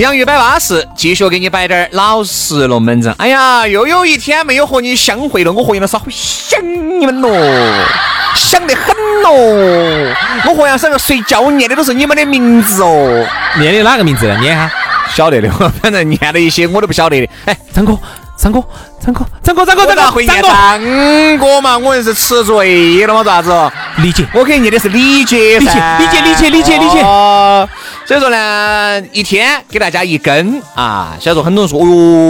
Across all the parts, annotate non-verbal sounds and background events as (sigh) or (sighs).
洋芋摆巴适，继续给你摆点儿老实龙门阵。哎呀，又有一天没有和你相会了，我和杨老师好想你们喽，想得很喽。我和杨师睡觉念的都是你们的名字哦，念的哪个名字？念哈，晓得的，反正念了一些我都不晓得的。哎，张哥，张哥，张哥，张哥，张哥，张哥，会念张哥嘛？我是吃醉了嘛？咋子？理解，我给你念的是理解，理解，理解，理解，理解，理解。所以说呢，一天给大家一根啊。所以说很多人说，哦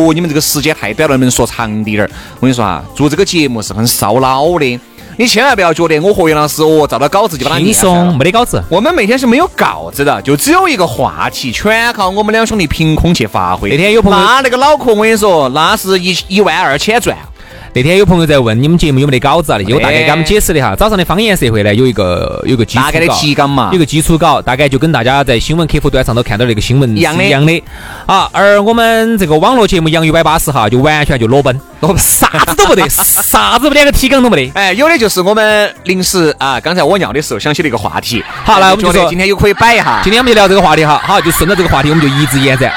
哟，你们这个时间太短了，能不能说长滴点儿？我跟你说啊，做这个节目是很烧脑的。你千万不要觉得我和袁老师哦，照到稿子就把它轻松，没得稿子。我们每天是没有稿子的，就只有一个话题，全靠我们两兄弟凭空去发挥。那天有朋友，那那个脑壳，我跟你说，那是一一万二千转。那天有朋友在问你们节目有没得稿子啊？那些我大概给他们解释了哈。早上的方言社会呢，有一个有个基础大概的提纲嘛，有个基础稿，大概就跟大家在新闻客户端上头看到那个新闻一样的。一样的。啊，而我们这个网络节目《洋芋摆巴士》哈，就完全就裸奔，裸奔，啥子都不得，(laughs) 啥子连个提纲都没得。哎，有的就是我们临时啊，刚才我尿的时候想起了一个话题。好，那我们就说今天又可以摆一下。今天我们就聊这个话题哈。好，就顺着这个话题，我们就一直延展，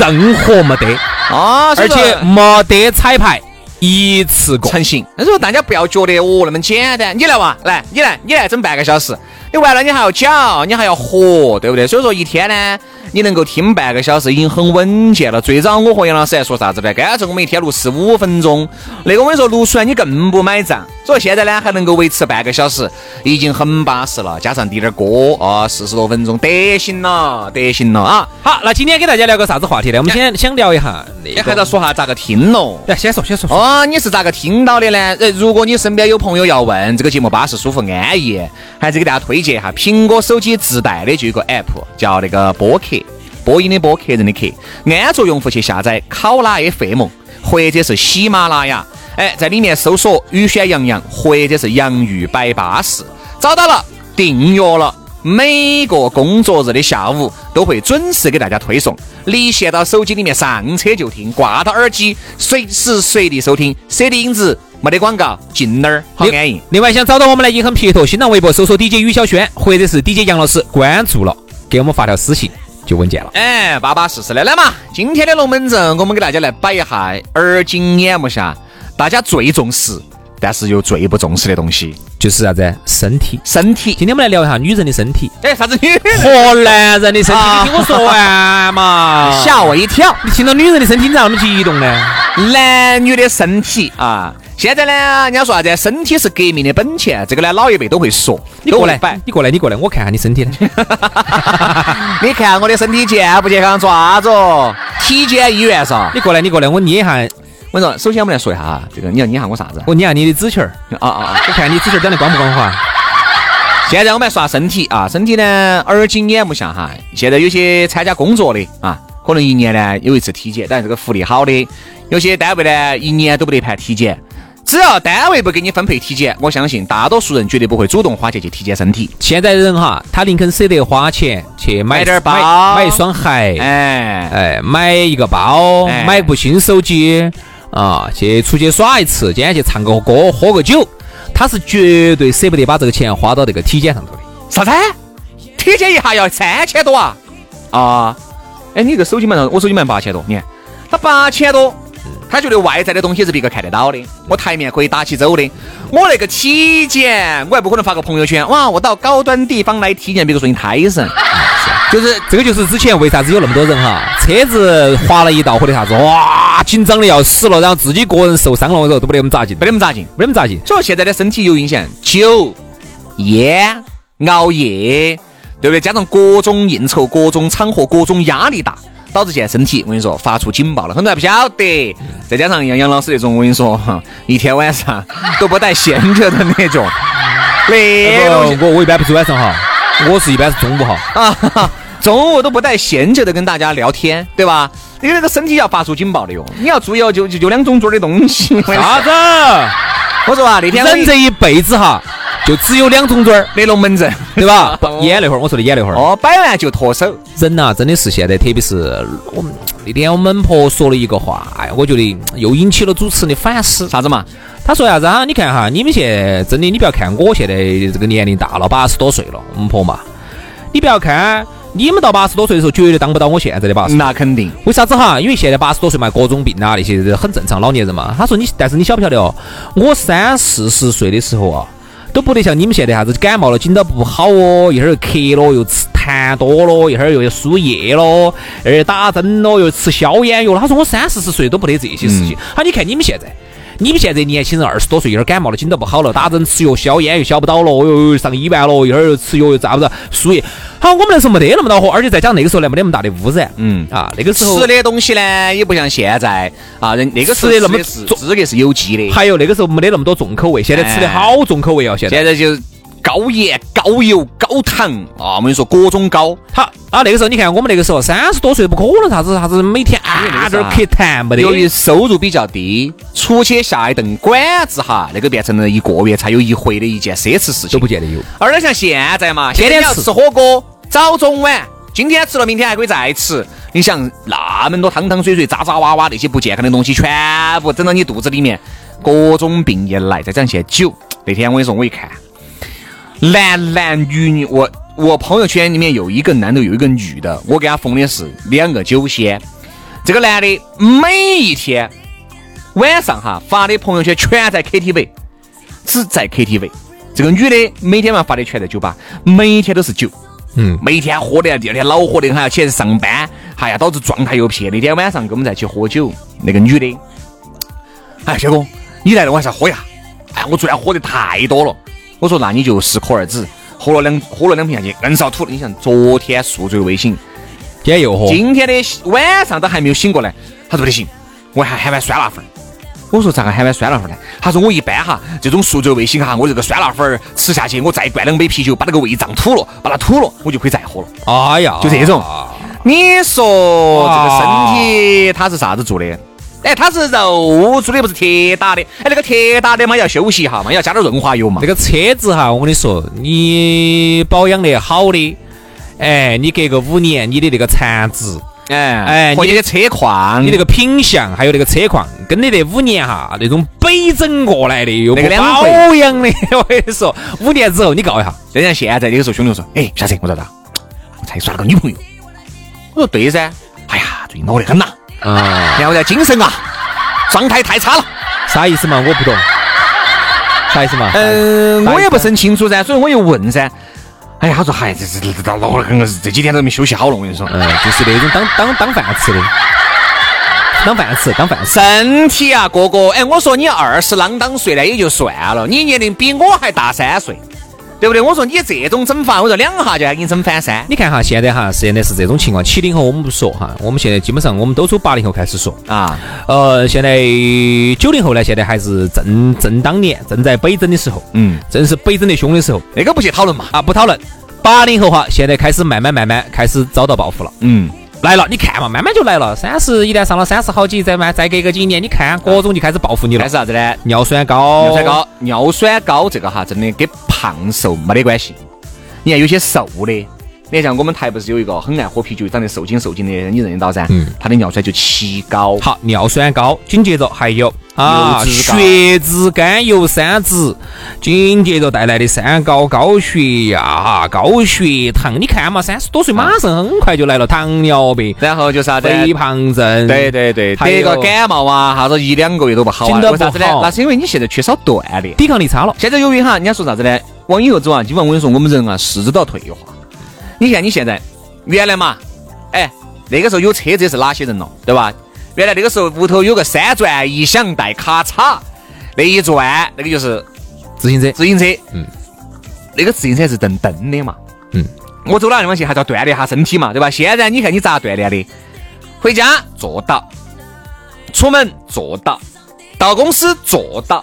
任何没得啊，而且没得彩排。一次过成型，但是大家不要觉得哦那么简单。你来嘛，来，你来，你来整半个小时，你完了你还要搅，你还要和，对不对？所以说一天呢。你能够听半个小时已经很稳健了。最早我和杨老师还说啥子呢？干脆我们一天录十五分钟。那个我跟你说，录出来你更不买账。所以现在呢，还能够维持半个小时，已经很巴适了。加上滴点歌啊，四十多分钟，得行了，得行了啊！好，那今天给大家聊个啥子话题呢？我们先想聊一下，那还要说下咋个听喽？来，先说，先说。哦，你是咋个听到的呢？呃，如果你身边有朋友要问这个节目巴适、舒服、安逸，还是给大家推荐一下苹果手机自带的就一个 app，叫那个播客。播音的播，客人的客，安卓用户去下载考拉 FM 或者是喜马拉雅，哎，在里面搜索“雨轩洋洋”或者是“洋芋摆巴士”，找到了，订阅了，每个工作日的下午都会准时给大家推送，离线到手机里面上车就听，挂到耳机，随时随地收听，C D 影子没得广告，进哪儿好安逸。另外想找到我们呢，也很撇脱，新浪微博搜索 DJ 于小轩或者是 DJ 杨老师，关注了，给我们发条私信。就稳健了，哎，巴巴适适的来嘛！今天的龙门阵，我们给大家来摆一下耳今眼目下大家最重视，但是又最不重视的东西，就是啥子？身体，身体。今天我们来聊一下女人的身体。哎，啥子女人？和男人的身体？你听我说完嘛！吓我一跳！你听到女人的身体，你咋那么激动呢？男女的身体啊！现在呢，人家说啥子？身体是革命的本钱，这个呢，老一辈都会说。你过来，你过来，你过来，我看下你身体。(laughs) 你看我的身体健不健康？抓着体检医院噻。你过来，你过来，我捏一下。我说，首先我们来说一下哈，这个你要捏下我啥子？我捏下你的指球儿。啊啊啊！我看你指球长得光不光滑。现在我们来说下身体啊，身体呢耳今眼目下哈。现在有些参加工作的啊，可能一年呢有一次体检，但是这个福利好的。有些单位呢一年都不得盘体检。只要单位不给你分配体检，我相信大多数人绝对不会主动花钱去体检身体。现在人哈，他宁肯舍得花钱去买点包，买一双鞋，哎哎，买一个包，买部新手机啊，去出去耍一次，今天去唱个歌，喝个酒，他是绝对舍不得把这个钱花到这个体检上头的。啥子？体检一下要三千多啊？啊？哎，你这个手机嘛，我手机嘛八千多，你看他八千多。他觉得外在的东西是别个看得到的，我台面可以打起走的。我那个体检，我还不可能发个朋友圈，哇，我到高端地方来体检，别个说你胎神。(laughs) 就是这个，就是之前为啥子有那么多人哈，车子划了一道或者啥子，哇，紧张的要死了，然后自己个人受伤了，我说都不得那么扎劲，没那么扎劲，没那么扎劲。所以现在的身体有影响，酒、烟、熬夜，对不对？加上各种应酬、各种场合、各种压力大。导致现在身体，我跟你说发出警报了，很多人还不晓得。再加上杨杨老师那种，我跟你说，一天晚上都不带闲着的那种。(laughs) 那个我我一般不是晚上哈，我是一般是中午哈啊，中午都不带闲着的跟大家聊天，对吧？你那个身体要发出警报的哟，你要注意哦，就就就两种做的东西。啥子？(laughs) 我说啊，那天人这一辈子哈。(laughs) 就只有两种嘴儿，没龙门阵，(laughs) 对吧？演那会儿，我说的演那会儿。哦，摆完就脱手。人呐，真的是现在，特别是我们那天我们婆说了一个话，哎，我觉得又引起了主持人的反思。啥子嘛？他说啥子啊？你看哈，你们现在真的，你不要看我现在这个年龄大了，八十多岁了，我们婆嘛。你不要看你们到八十多岁的时候，绝对当不到我现在的八十。那肯定。为啥子哈？因为现在八十多岁嘛，各种病啊那些很正常，老年人嘛。他说你，但是你晓不晓得哦？我三四十岁的时候啊。都不得像你们现在啥子感冒了，紧到不好哦，一会儿又咳了，又吃痰多了，一会儿又要输液了，呃，打针了，又吃消炎药了。他说我三四十岁都不得这些事情。好，你看你们现在，你们现在年轻人二十多岁，一会儿感冒了，紧到不好了，打针吃药消炎又消不到了，又上医院了，一会儿又吃药又咋不着输液。好，我们那时候没得那么恼火，而且再讲那个时候呢，没得那么大的污染。嗯啊，那个时候吃的东西呢，也不像现在啊，人那个时候吃的那么资格是有机的。还有那个时候没得那么多重口味，现在吃的好重口味哦。现在现在就。高盐、高油、高糖啊！我跟你说，各种高。好啊，那个时候你看，我们那个时候三十多岁，不可能啥子啥子每天啊点儿咳痰没得。由于收入比较低，出去下一顿馆子哈，那个变成了一个月才有一回的一件奢侈事情，都不见得有。而且像现在嘛，天天要吃火锅，早中晚，今天吃了，明天还可以再吃。你想那么多汤汤水水、渣渣哇哇那些不健康的东西，全部整到你肚子里面，各种病一来，再讲些酒。那天我跟你说，我一看。男男女女，我我朋友圈里面有一个男的，有一个女的，我给他封的是两个酒仙。这个男的每一天晚上哈发的朋友圈全在 KTV，只在 KTV。这个女的每天晚上发的全在酒吧，每天都是酒，嗯，每天喝的，第二天恼火的还要起来上班，哎呀，导致状态又撇。那天晚上跟我们在一起喝酒，那个女的，哎，小哥，你来了，我还是要喝呀。哎，我昨天喝的太多了。我说那你就适可而止，喝了两喝了两瓶下去，硬是要吐。你想昨天宿醉未醒，今天又喝，今天的晚上都还没有醒过来。他说不得行，我还喊碗酸辣粉。我说咋个喊碗酸辣粉呢？他说我一般哈这种宿醉未醒哈，我这个酸辣粉吃下去，我再灌两杯啤酒，把那个胃胀吐了，把它吐了，我就可以再喝了。哎呀，就这种。你说这个身体它是啥子做的？哎，它是肉做的，不是铁打的。哎，那个铁打的嘛，要休息一下嘛，要加点润滑油嘛。那个车子哈，我跟你说，你保养的好的，哎，你隔个五年，你的那个残值，哎哎，你的车况，你那个品相，还有那个车况，跟你那五年哈那种北整过来的又不保养的，(laughs) 我跟你说，五年之后你告一下。就像现在那个时候，兄弟说，哎，下车，我咋咋？我才耍了个女朋友。我说对噻。哎呀，最近恼得很呐。啊，然后在精神啊，状态太差了，啥意思嘛？我不懂，啥意思嘛？嗯，我也不是很清楚噻，所以我又问噻。哎呀，他说，嗨，这这这这老了，这几天都没休息好了，我跟你说，嗯，就是那种当当当饭吃的，当饭吃，当饭吃。身体啊，哥哥，哎，我说你二十啷当岁呢也就算了，你年龄比我还大三岁。对不对？我说你这种整法，我说两下就要给你整翻山。你看哈，现在哈，现在是这种情况。七零后我们不说哈，我们现在基本上我们都从八零后开始说啊。呃，现在九零后呢，现在还是正正当年，正在北整的时候，嗯，正是北整的凶的时候。那个不去讨论嘛，啊，不讨论。八零后哈，现在开始慢慢慢慢开始遭到报复了，嗯。来了，你看嘛，慢慢就来了。三十一旦上了三十好几，再慢再隔个几年，你看各种就开始报复你了。开始啥子呢？尿酸高，尿酸高，尿酸高这个哈，真的跟胖瘦没得关系。你看有些瘦的。你像我们台不是有一个很爱喝啤酒、长得瘦精瘦精的，你认得到噻？嗯，他的尿酸就奇高。好，尿酸高，紧接着还有啊，血脂、甘油三酯，紧接着带来的三高：高血压、哈高血糖。你看嘛，三十多岁马上很快就来了糖尿病，然后就啥子肥胖症。对对对，得个感冒啊，啥子一两个月都不好啊。为啥子呢？那是因为你现在缺少锻炼，抵抗力差了。现在由于哈，人家说啥子呢？往以后走啊，基本上我跟你说，我们人啊，四肢都要退化。你看你现在，原来嘛，哎，那个时候有车子是哪些人了，对吧？原来那个时候屋头有个三转一响带咔嚓，那一转那个就是自行车，自行车，嗯，那个自行车是蹬蹬的嘛，嗯，我走哪地方去还是要锻炼下身体嘛，对吧？现在你看你咋锻炼的？回家坐到，出门坐到，到公司坐到，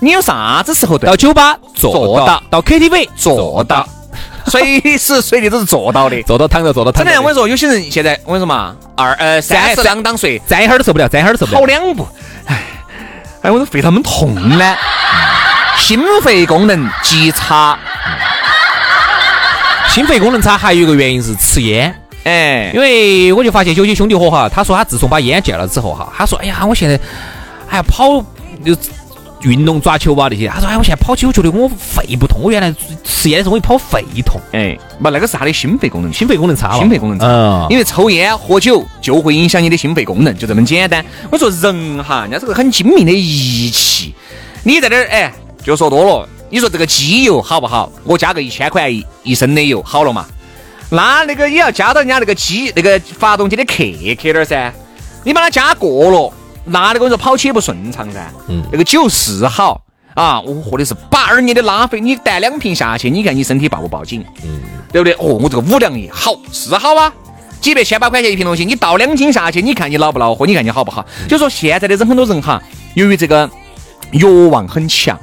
你有啥子时候到酒吧坐到，到 KTV 坐到。(laughs) 随时随地都是坐到的，坐到躺着，坐到躺着。我跟你说，有些人现在我跟你说嘛，二呃三十两当岁，站一会儿都受不了，站一会儿都受不了。跑两步，哎，哎，我都肺他们痛呢。心肺功能极差，心肺功能差还有一个原因是吃烟。哎，因为我就发现有些兄弟伙哈，他说他自从把烟戒了之后哈，他说哎呀，我现在哎呀跑就。运动抓球啊那些，他说哎，我现在跑起我觉得我肺不痛，我原来吃烟的时候我一跑肺痛，哎，不，那个是他的心肺功能，心肺功能差，心肺功能差，因为抽烟喝酒就会影响你的心肺功能，就这么简单。我说人哈，人家是个很精明的仪器，你在这儿哎，就说多了。你说这个机油好不好？我加个一千块一一升的油好了嘛？那那个也要加到人家那个机那个发动机的克克点儿噻，你把它加过了。那你跟我说跑起也不顺畅噻，嗯，那个酒是好啊，我喝的是八二年的拉菲，你带两瓶下去，你看你身体报不报警？嗯，对不对？哦，我这个五粮液好是好啊，几百千把块钱一瓶东西，你倒两斤下去，你看你恼不恼火？你看你好不好？就说现在的人很多人哈，由于这个欲望很强，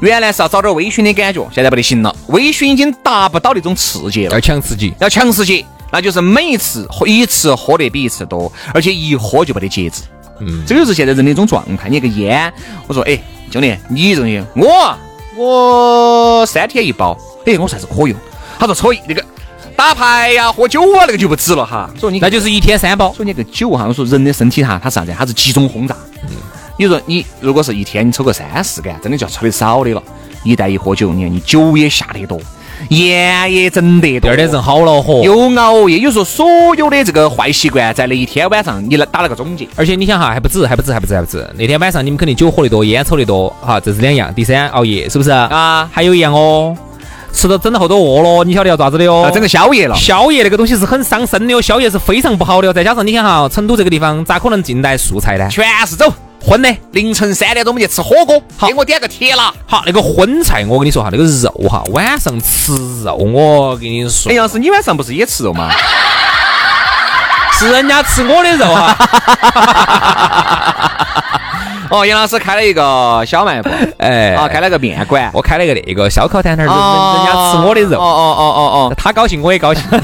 原来是要找点微醺的感觉，现在不得行了，微醺已经达不到那种刺激了，要强刺激，要强刺激，那就是每一次喝一次喝得比一次多，而且一喝就没得节制。嗯，这就是现在人的一种状态。你个烟，我说，哎，兄弟，你这东西，我我三天一包，哎，我算是可以。他说抽那个打牌呀、喝酒啊，那个就不止了哈。说你那就是一天三包。说你个酒哈，我说人的身体哈，它是啥子？它是集中轰炸。嗯。你说你如果是一天你抽个三四杆，真的就要抽的少的了。一旦一喝酒，你看你酒也下得多。烟也整得，第二天人好恼火，又熬夜。有时候所有的这个坏习惯，在那一天晚上，你来打了个总结。而且你想哈，还不止，还不止，还不止，还不止。那天晚上你们肯定酒喝得多，烟抽得多，哈，这是两样。第三，熬夜是不是啊？还有一样哦，吃到整到后头饿了，你晓得要咋子的哦？整个宵夜了。宵夜那个东西是很伤身的哦，宵夜是非常不好的哦。再加上你想哈，成都这个地方咋可能进来素菜呢？全是走。荤的，凌晨三点钟我们去吃火锅，好，给我点个铁辣。好，那个荤菜，我跟你说哈，那个肉哈，晚上吃肉，我跟你说。哎，杨师，你晚上不是也吃肉吗？(laughs) 是人家吃我的肉哈。(laughs) 哦，杨老师开了一个小卖部，哎，啊，开了个面馆，我开了一个那个烧烤摊摊，人人家吃我的肉。哦哦哦哦哦，他高兴我也高兴，(laughs)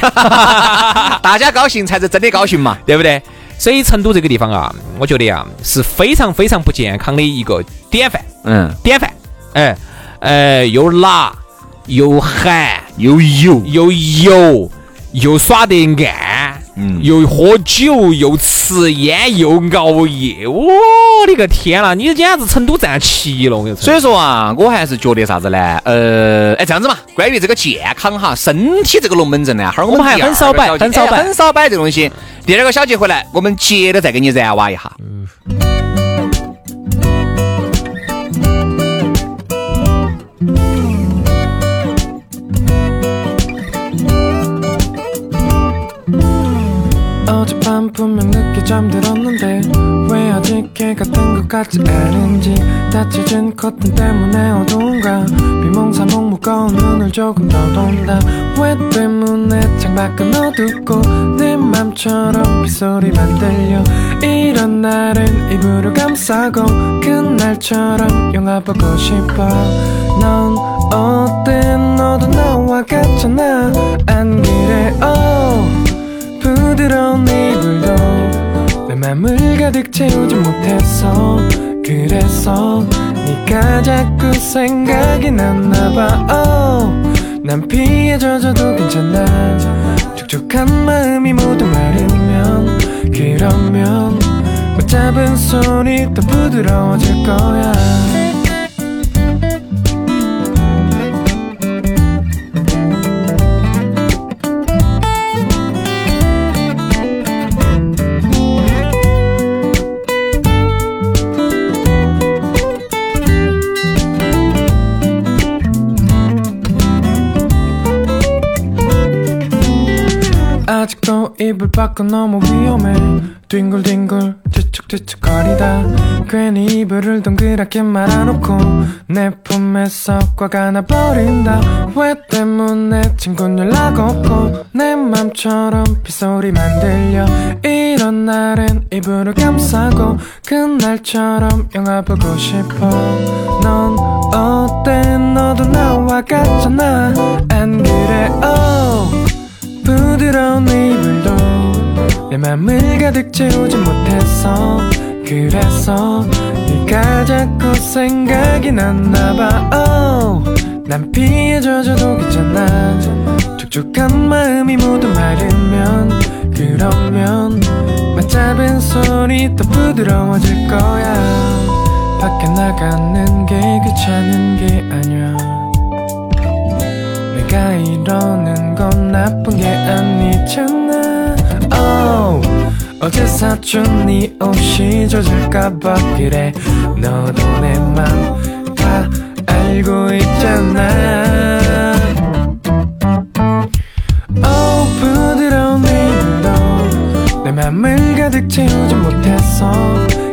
大家高兴才是真的高兴嘛，对不对？所以成都这个地方啊，我觉得啊是非常非常不健康的一个典范。嗯，典范。哎，呃，又辣又寒又油又油又耍得暗，嗯，又喝酒又吃烟又熬夜。我的个天呐，你简直成都站齐了！我跟你说。所以说啊，我还是觉得啥子呢？呃，哎，这样子嘛，关于这个健康哈，身体这个龙门阵呢，哈儿我们还很少摆，很少摆，很少摆这东西。第二个小节回来，我们接着再给你燃挖一下。 잠들었는데 왜 아직 개 같은 것 같지 않은지 다치진 커튼 때문에 어두운가? 비몽사몽 무거운 눈을 조금 떠돈다. 왜 때문에 창밖은 어둡고 네 맘처럼 빗소리만 들려? 이런 날은 이불을 감싸고 그날처럼 영화 보고 싶어. 넌 어때? 너도 나와 같잖아. 안 그래 oh 부드러운 네 맘을 가득 채우지 못했어 그래서 네가 자꾸 생각이 났나봐. Oh 난 피해 져줘도 괜찮아. 촉촉한 마음이 모두 마르면 그러면 못 잡은 손이 더 부드러워질 거야 이불 밖은 너무 위험해. 뒹굴뒹굴 뒤척뒤척 거리다. 괜히 이불을 동그랗게 말아놓고 내 품에서 꽉 안아버린다. 왜 때문에 친구 연락 없고 내 맘처럼 빗소리만 들려. 이런 날엔 이불을 감싸고 그날처럼 영화 보고 싶어. 넌 어때? 너도 나와 같잖아. 안 그래 oh 맘을 가득 채우지 못했어 그래서 네가 자꾸 생각이 났나봐. Oh, 난 피해 져줘도 괜찮아. 촉촉한 마음이 모두 마르면 그러면 맞잡은 손이 더 부드러워질 거야. 밖에 나가는 게 귀찮은 게 아니야 내가 이러는 건 나쁜 게 아니잖아. Oh, 어제 사준 네 옷이 젖을까봐 그래. 너도 내 맘 다 알고 있잖아. Oh, 부드러운 일도 내 맘을 가득 채우지 못했어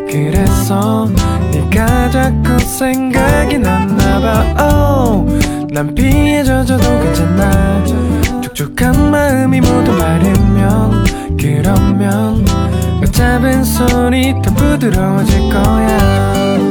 그래서 네가 자꾸 생각이 났나봐. Oh, 난 피해 져줘도 괜찮아. 촉촉한 마음이 모두 마르면 그러면 잡은 손이 더 부드러워질 거야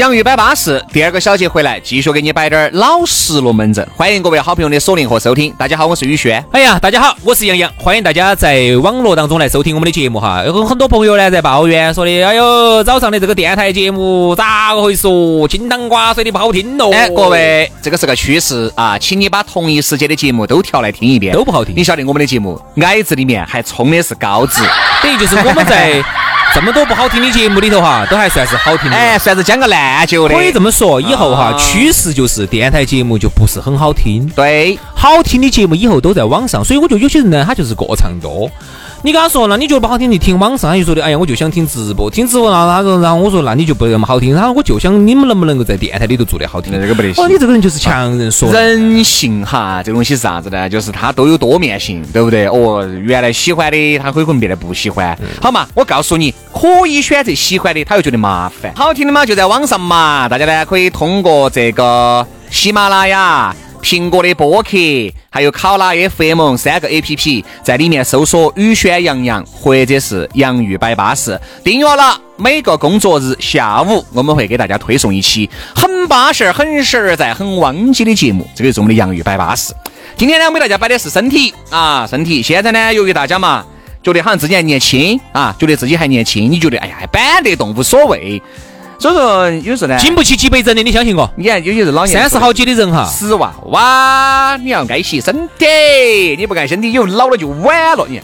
洋芋摆巴士，第二个小节回来，继续给你摆点儿老实龙门阵。欢迎各位好朋友的锁定和收听。大家好，我是宇轩。哎呀，大家好，我是杨洋。欢迎大家在网络当中来收听我们的节目哈。有很多朋友呢在抱怨说的，哎呦，早上的这个电台节目咋个回事哦？金汤瓜水的不好听喽。哎，各位，这个是个趋势啊，请你把同一时间的节目都调来听一遍，都不好听。你晓得我们的节目矮子里面还充的是高子，(laughs) 等于就是我们在。这么多不好听的节目里头哈，都还算是好听的，哎，算是讲个烂酒的。可以这么说，以后哈，趋势就是电台节目就不是很好听。对，好听的节目以后都在网上，所以我觉得有些人呢，他就是过唱多。你跟他说，那你觉得不好听？你听网上，他就说的，哎呀，我就想听直播，听直播，然后他说，然后我说，那你就不那么好听。他说，我就想你们能不能够在电台里头做的好听？这个不得行。哦，你这个人就是强人说。人性哈，这东西是啥子呢？就是他都有多面性，对不对？哦，原来喜欢的，他会可能变得不喜欢。好嘛，我告诉你，可以选择喜欢的，他又觉得麻烦。好听的嘛，就在网上嘛，大家呢可以通过这个喜马拉雅。苹果的播客，还有考拉 FM 三个 APP，在里面搜索“雨轩杨洋”或者是“洋芋摆巴士”，订阅了。每个工作日下午，我们会给大家推送一期很巴适、很实在、很汪激的节目。这个是我们的“洋芋摆巴士”。今天呢，我给大家摆的是身体啊，身体。现在呢，由于大家嘛，觉得好像自己还年轻啊，觉得自己还年轻，你觉得哎呀，还板得动，无所谓。所以说，有时候呢，经不起几百针的，你相信我。你看，有些是老年三十好几的人哈，死娃娃，你要爱惜身体，你不爱身体，以后老了就晚了。你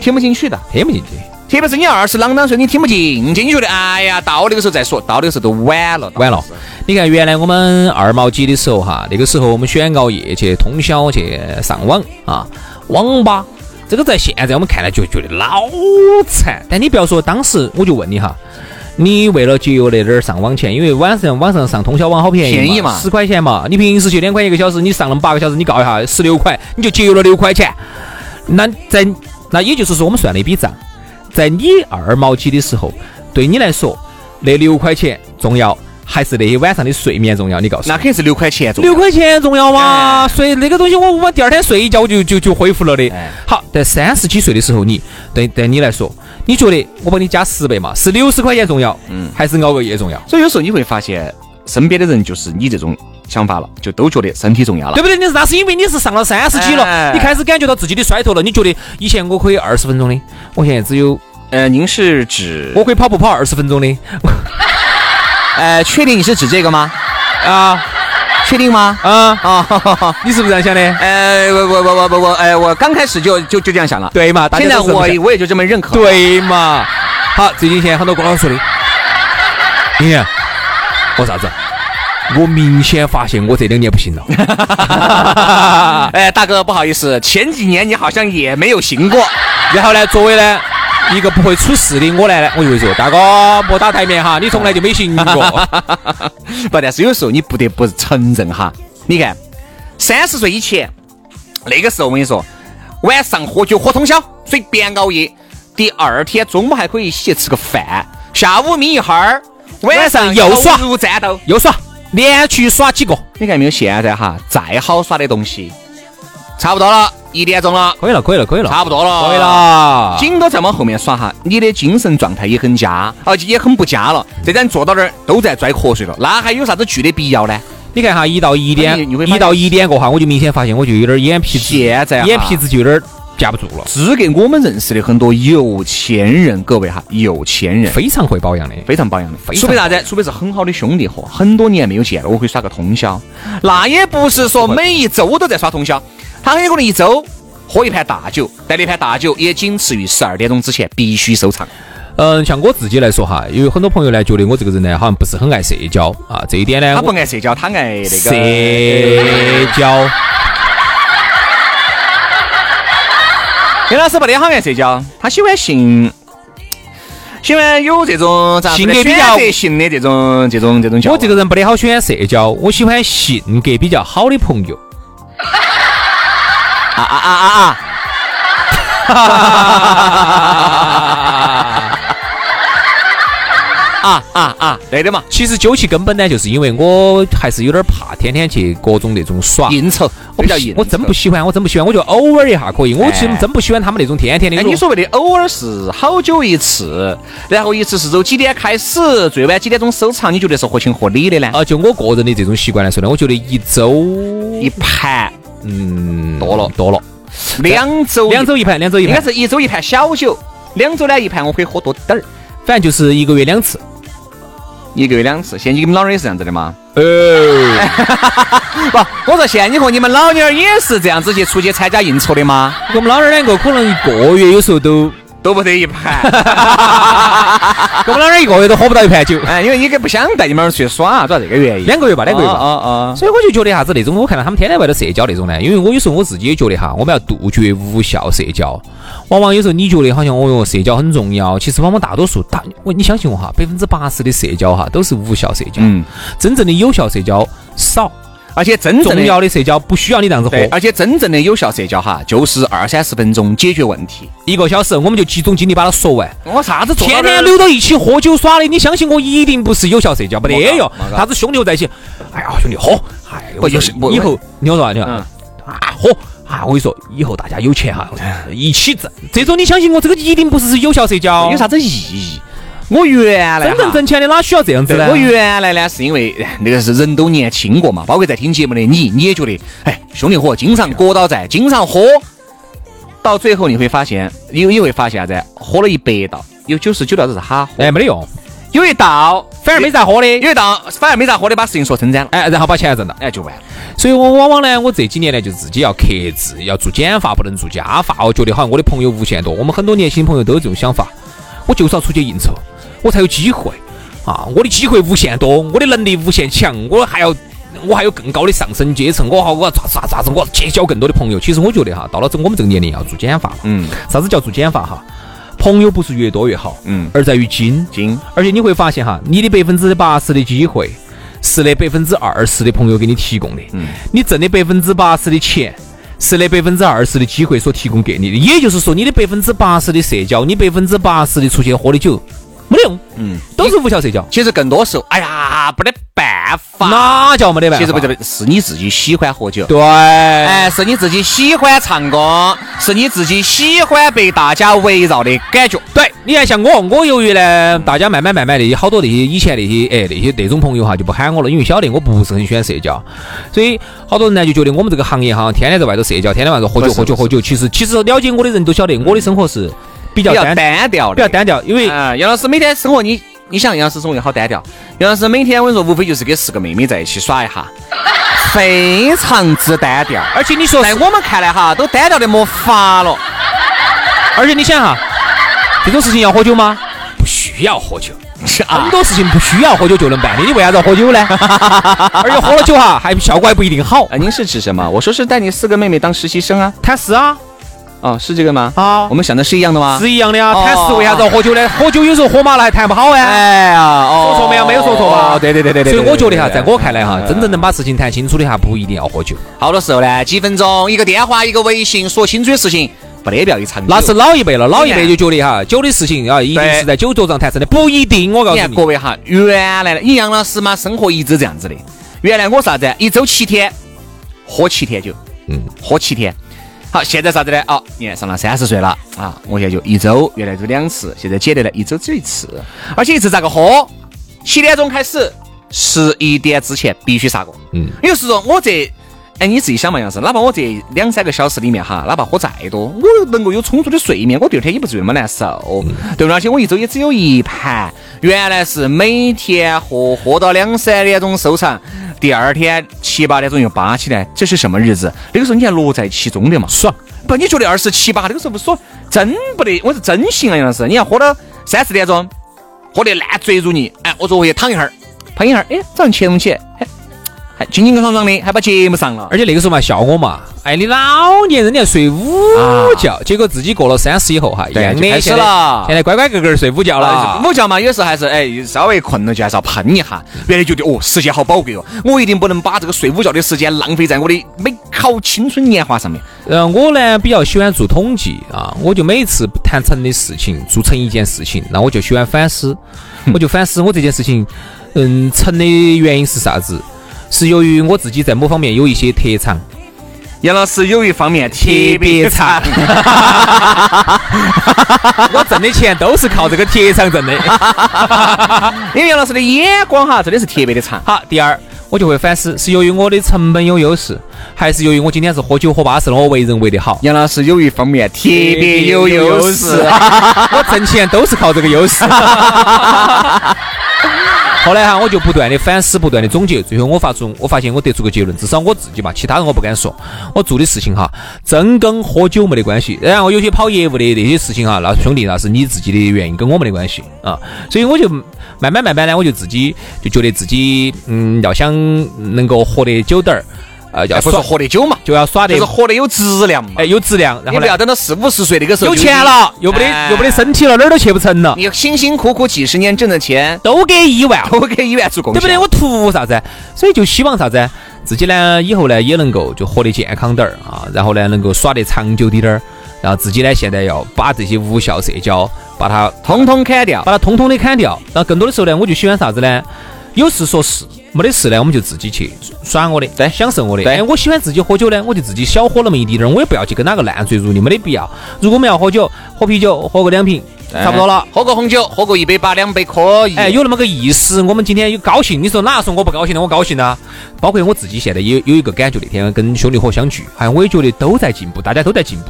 听不进去的，听不进去。特别是你二十啷当岁，你听不进去，你觉得哎呀，到那个时候再说，到那个时候都晚了，晚了。你看，原来我们二毛几的时候哈，那个时候我们喜欢熬夜去通宵去上网啊，网吧。这个在现在我们看来就觉得老惨。但你不要说当时，我就问你哈。你为了节约那点儿上网钱，因为晚上晚上上通宵网好便宜嘛，十块钱嘛。你平时就两块一个小时，你上那么八个小时，你告一下十六块，你就节约了六块钱。那在那也就是说，我们算了一笔账，在你二毛几的时候，对你来说，那六块钱重要，还是那些晚上的睡眠重要？你告诉我。那肯定是六块钱重要。六块钱重要嘛？睡那个东西，我我第二天睡一觉我就就就恢复了的。好，在三十几岁的时候，你对对你来说。你觉得我帮你加十倍嘛？是六十块钱重要，嗯，还是熬个夜重要？所以有时候你会发现，身边的人就是你这种想法了，就都觉得身体重要了，对不对？你那是因为你是上了三十几了，你开始感觉到自己的衰退了。你觉得以前我可以二十分钟的，我现在只有……呃，您是指我可以跑步跑二十分钟的？(laughs) 呃，确定你是指这个吗？啊。确定吗？啊啊！(laughs) 你是不是这样想的？哎，我我我我我我，哎，我刚开始就就就这样想了。对嘛？现在我我也就这么认可。对嘛？好，最近现在很多哥老说的，你看我啥子？我明显发现我这两年不行了。(laughs) (laughs) 哎，大哥，不好意思，前几年你好像也没有行过。然后呢，作为呢 (laughs) 一个不会出事的我呢，我就会说，大哥莫打台面哈，你从来就没行过。(laughs) 不，但是有时候你不得不承认哈，你看三十岁以前那个时候，我跟你说，晚上喝酒喝通宵，随便熬夜，第二天中午还可以一起去吃个饭，下午眯一哈儿，晚上又耍如战斗，又耍。连续耍几个，你看没有？现在哈，再好耍的东西，差不多了，一点钟了，可以了，可以了，可以了，差不多了，可以了。紧都再往后面耍哈，你的精神状态也很佳，而且也很不佳了。这咱坐到那儿都在拽瞌睡了，那还有啥子聚的必要呢？你看哈，一到一点，一到一点过哈，我就明显发现我就有点眼皮子，现在眼皮子就有点。架不住了，只给我们认识的很多有钱人，各位哈，有钱人非常会保养的，非常保养的，除非啥子？除非是很好的兄弟伙，很多年没有见了，我可以耍个通宵。那也不是说每一周都在耍通宵，他很有可能一周喝一盘大酒，但那盘大酒也仅次于十二点钟之前必须收场。嗯，像我自己来说哈，有很多朋友呢觉得我这个人呢好像不是很爱社交啊，这一点呢，他不爱社交，他爱那个社交。林老师不得好爱社交，他 (laughs) 喜欢性，喜欢有这种性格比较性的这种这种这种我这个人不得好喜欢社交，我喜欢性格比较好的朋友。啊啊啊啊啊！啊啊啊！对的嘛，其实究其根本呢，就是因为我还是有点怕天天去各种那种耍应酬，我比较应，我真不喜欢，我真不喜欢，我就偶尔一下可以。我其实真不喜欢他们那种天天的。哎你所谓的偶尔是好久一次，然后一次是从几点开始，最晚几点钟收场？你觉得是合情合理的呢？啊，就我个人的这种习惯来说呢，我觉得一周一盘，嗯，多了多了。两周两周一盘，两周一盘，应该是一周一盘小酒，两周呢一盘，我可以喝多点儿，反正就是一个月两次。一个月两次，现在你们老人也是这样子的吗？哦，(laughs) 不，我说现在你和你们老娘也是这样子去出去参加应酬的吗？我们老娘两个可能一个月有时候都。都不得一盘，(laughs) 我们老儿一个月都喝不到一盘酒，哎，因为你给不想带你们儿出去耍，主要这个原因。两个月吧，两个月吧，啊啊！所以我就觉得啥子那种，我看到他们天天外头社交那种呢，因为我有时候我自己也觉得哈，我们要杜绝无效社交。往往有时候你觉得好像哦哟，社交很重要，其实往往大多数大，我你相信我哈，百分之八十的社交哈都是无效社交，嗯，真正的有效社交少。而且真正重要的社交不需要你这样子喝，而且真正的有效社交哈，就是二三十分钟解决问题，一个小时我们就集中精力把它说完。我啥子天天留到一起喝酒耍的，你相信我一定不是有效社交，没得哟。啥子兄弟在一起？哎呀，兄弟喝，哎，不就是以后你说啥？你看啊喝啊，我跟你说，以后大家有钱哈，一起挣。这种你相信我，这个一定不是有效社交，有啥子意义？我原来真正挣钱的哪需要这样子呢？我原来呢是因为 (sighs) 那个是人都年轻过嘛，包括在听节目的你，你也觉得哎兄弟伙经常裹到在，经常喝，到最后你会发现，你你会发现啥子？喝了一百道，有九十九道都是哈喝，哎没得用，有一道反而没咋喝的，有一道反而没咋喝的，把事情说成展了，哎然后把钱挣了，哎就完了。所以我往往呢，我这几年呢就自己要克制，要做减法，不能做加法。我觉得好像我的朋友无限多，我们很多年轻朋友都有这种想法，我就是要出去应酬。我才有机会啊！我的机会无限多，我的能力无限强，我还要，我还有更高的上升阶层。我好，我要咋咋咋子？我要结交更多的朋友。其实我觉得哈，到了这我们这个年龄要做减法。嗯。啥子叫做减法哈？朋友不是越多越好，嗯，而在于精精。而且你会发现哈，你的百分之八十的机会是那百分之二十的朋友给你提供的。嗯。你挣的百分之八十的钱是那百分之二十的机会所提供给你的。也就是说，你的百分之八十的社交，你百分之八十的出去喝的酒。嗯，都是无效社交。其实更多时候，哎呀，没得办法。哪叫没得办法？其实不是，是你自己喜欢喝酒。对，哎，是你自己喜欢唱歌，是你自己喜欢被大家围绕的感觉。对，你看像我，我由于呢，大家慢慢慢慢那些好多那些以前那些哎那些那种朋友哈就不喊我了，因为晓得我不是很喜欢社交，所以好多人呢就觉得我们这个行业哈，天天在外头社交，天天外头喝酒喝酒喝酒。其实其实了解我的人都晓得，我的生活是。比较单调，比较单调，因为啊，杨老师每天生活，你你想杨老师生活好单调。杨老师每天我跟你说，无非就是跟四个妹妹在一起耍一下，(laughs) 非常之单调。而且你说，在我们看来哈，都单调的没法了。而且你想哈，这种事情要喝酒吗？不需要喝酒，很多事情不需要喝酒就能办的，你为啥子要喝酒呢？(laughs) 而且喝了酒哈，还效果还不一定好。啊，您是指什么？我说是带你四个妹妹当实习生啊。他是啊，哦，是这个吗？啊我们想的是一样的吗？是一样的啊。哦谈事为啥子要喝酒呢？喝酒有时候喝麻了还谈不好哎。哎呀，哦，说错没有？没有说错吧？哦对对对对对。所以我觉得哈，在我看来哈，真正能把事情谈清楚的哈，不一定要喝酒。好多时候呢，几分钟一个电话，一个微信，说清楚的事情，不得必要一场。那是老一辈了，老一辈就觉得哈，酒的事情啊，一定是在酒桌上谈成的，不一定。我告诉你，各位哈，原来你杨老师嘛，生活一直这样子的。原来我啥子？一周七天，喝七天酒，嗯，喝七天。好，现在啥子呢？哦，你看上了三十岁了啊，我现在就一周，原来就两次，现在减掉了，一周只有一次，而且一次咋个喝？七点钟开始，十一点之前必须杀过。嗯，也就是说，我这，哎，你自己想嘛，杨老师，哪怕我这两三个小时里面哈，哪怕喝再多，我能够有充足的睡眠，我第二天也不至于那么难受，对不对？而且我一周也只有一盘，原来是每天喝喝到两三点钟收场，第二天七八点钟又扒起来，这是什么日子？那个时候你还乐在其中的嘛？爽。不，你觉得二十七八那个时候不爽，真不得，我是真行啊，杨老师，你要喝到三四点钟，喝得烂醉如泥，哎，我说回去躺一会儿，躺一会儿，哎，早上起，还还精精爽爽的，还把节目上了。而且那个时候嘛，笑我嘛，哎，你老年人你要睡午觉，结果自己过了三十以后哈，一样的对开始了现在乖乖个个睡午觉了啊，。午觉嘛，有时候还是哎，稍微困了就还是要喷一下。原来觉得哦，时间好宝贵哦，我一定不能把这个睡午觉的时间浪费在我的美好青春年华上面。呃，我呢比较喜欢做统计啊，我就每一次谈成的事情，做成一件事情，那我就喜欢反思，我就反思我这件事情，嗯，成的原因是啥子？是由于我自己在某方面有一些特长，杨老师有一方面特别长，(laughs) 我挣的钱都是靠这个特长挣的。(laughs) 因为杨老师的眼光哈，真的是特别的长。好，第二，我就会反思，是由于我的成本有优势，还是由于我今天是喝酒喝巴适了，我为人为的好？杨老师有一方面特别有优势。(laughs) 我挣钱都是靠这个优势。后来哈，我就不断的反思，不断的总结，最后我发出，我发现我得出个结论，至少我自己嘛，其他人我不敢说，我做的事情哈，真跟喝酒没得关系。然后有些跑业务的那些事情哈，那兄弟那是你自己的原因，跟我没得关系啊。所以我就慢慢慢慢呢，我就自己就觉得自己嗯，要想能够活得久点儿，呃，要不是耍喝的酒嘛，就要耍得就是喝得有质量嘛。哎有质量，然后不要等到四五十岁那个时候有钱了，又没得哎又没得身体了，哪儿都去不成了，你辛辛苦苦几十年挣的钱都给一万。都给医院做贡献，对不对？我图啥子？所以就希望啥子？自己呢以后呢也能够就活得健康点儿啊，然后呢能够耍得长久滴点儿，然后自己呢现在要把这些无效社交把它通通砍掉。把它通通的砍掉。然后更多的时候呢，我就喜欢啥子呢？有事说事，没得事呢，我们就自己去耍我的，对享受我的。对哎，我喜欢自己喝酒呢，我就自己小喝那么一滴点儿，我也不要去跟哪个烂醉如泥，没得必要。如果我们要喝酒，喝啤酒，喝个两瓶，差不多了。喝个红酒，喝个一杯八两杯可以。哎，有那么个意思。我们今天有高兴，你说哪说我不高兴的？我高兴啊！包括我自己现在也有有一个感觉，那天跟兄弟伙相聚，好像我也觉得都在进步，大家都在进步。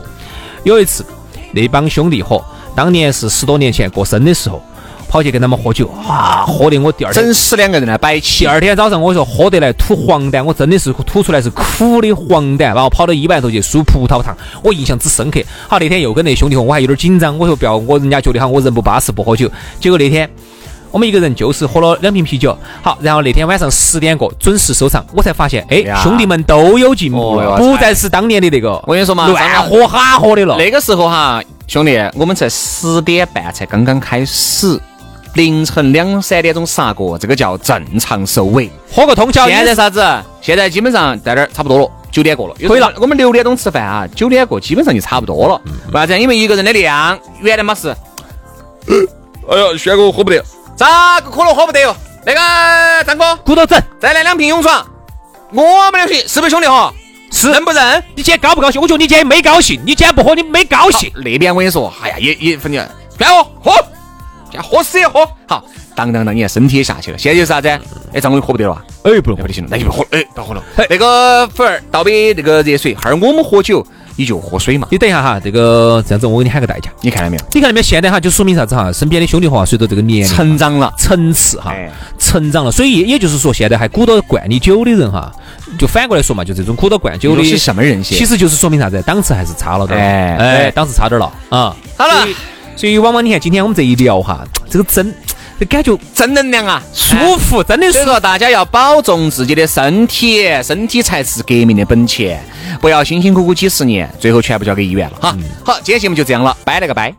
有一次，那帮兄弟伙当年是十多年前过生的时候，跑去跟他们喝酒，啊，喝的我第二天整死两个人来摆起第。二天早上，我说喝得来吐黄疸，我真的是吐出来是苦的黄疸，然后跑到医院头去输葡萄糖，我印象之深刻。好，那天又跟那兄弟伙，我还有点紧张，我说不要，我人家觉得哈我人不巴适不喝酒。结果那天我们一个人就是喝了两瓶啤酒，好，然后那天晚上十点过准时收场，我才发现，哎呀，兄弟们都有进步不再是当年的那个我跟你说嘛乱喝哈喝的了。那个时候哈，兄弟，我们才十点半才刚刚开始，凌晨两三点钟杀过，这个叫正常收尾。喝个通宵，现在啥子？现在基本上在这儿差不多了，九点过了。可以了我们六点钟吃饭啊，九点过基本上就差不多了。为啥子？因为一个人的量，原来嘛是，哎呀，轩哥我喝不得，咋个可能喝不得哟？那个张哥，骨头整，再来两瓶勇闯，我们两瓶是不是兄弟哈？是认不认？你今天高不高兴？我觉得你今天没高兴，你今天不喝，你没高兴。那边我跟你说，哎呀，也也分你，该喝喝，喝死也喝。好，当当当，你看身体也下去了。现在就是啥子？哎，张哥你喝不得了吧？哎，不用不得行了，那就不喝，哎，不要喝了。那个粉儿倒杯那个热水，哈儿我们喝酒，你就喝水嘛。你等一下哈，这个这样子我给你喊个代价。你看到没有？你看到没有？现在哈就说明啥子哈？身边的兄弟伙啊随着这个年龄成长了。层次哈哎，成长了，所以也就是说，现在还鼓捣灌你酒的人哈，就反过来说嘛，就这种鼓捣灌酒的是什么人些其实就是说明啥子？档次还是差了点，哎哎，档次差点儿了啊。好了所以，往往你看今天我们这一聊哈，这个真。感觉正能量啊，舒服，真的。所以说，大家要保重自己的身体，身体才是革命的本钱。不要辛辛苦苦几十年，最后全部交给医院了哈。好，今天节目就这样了，拜了个拜。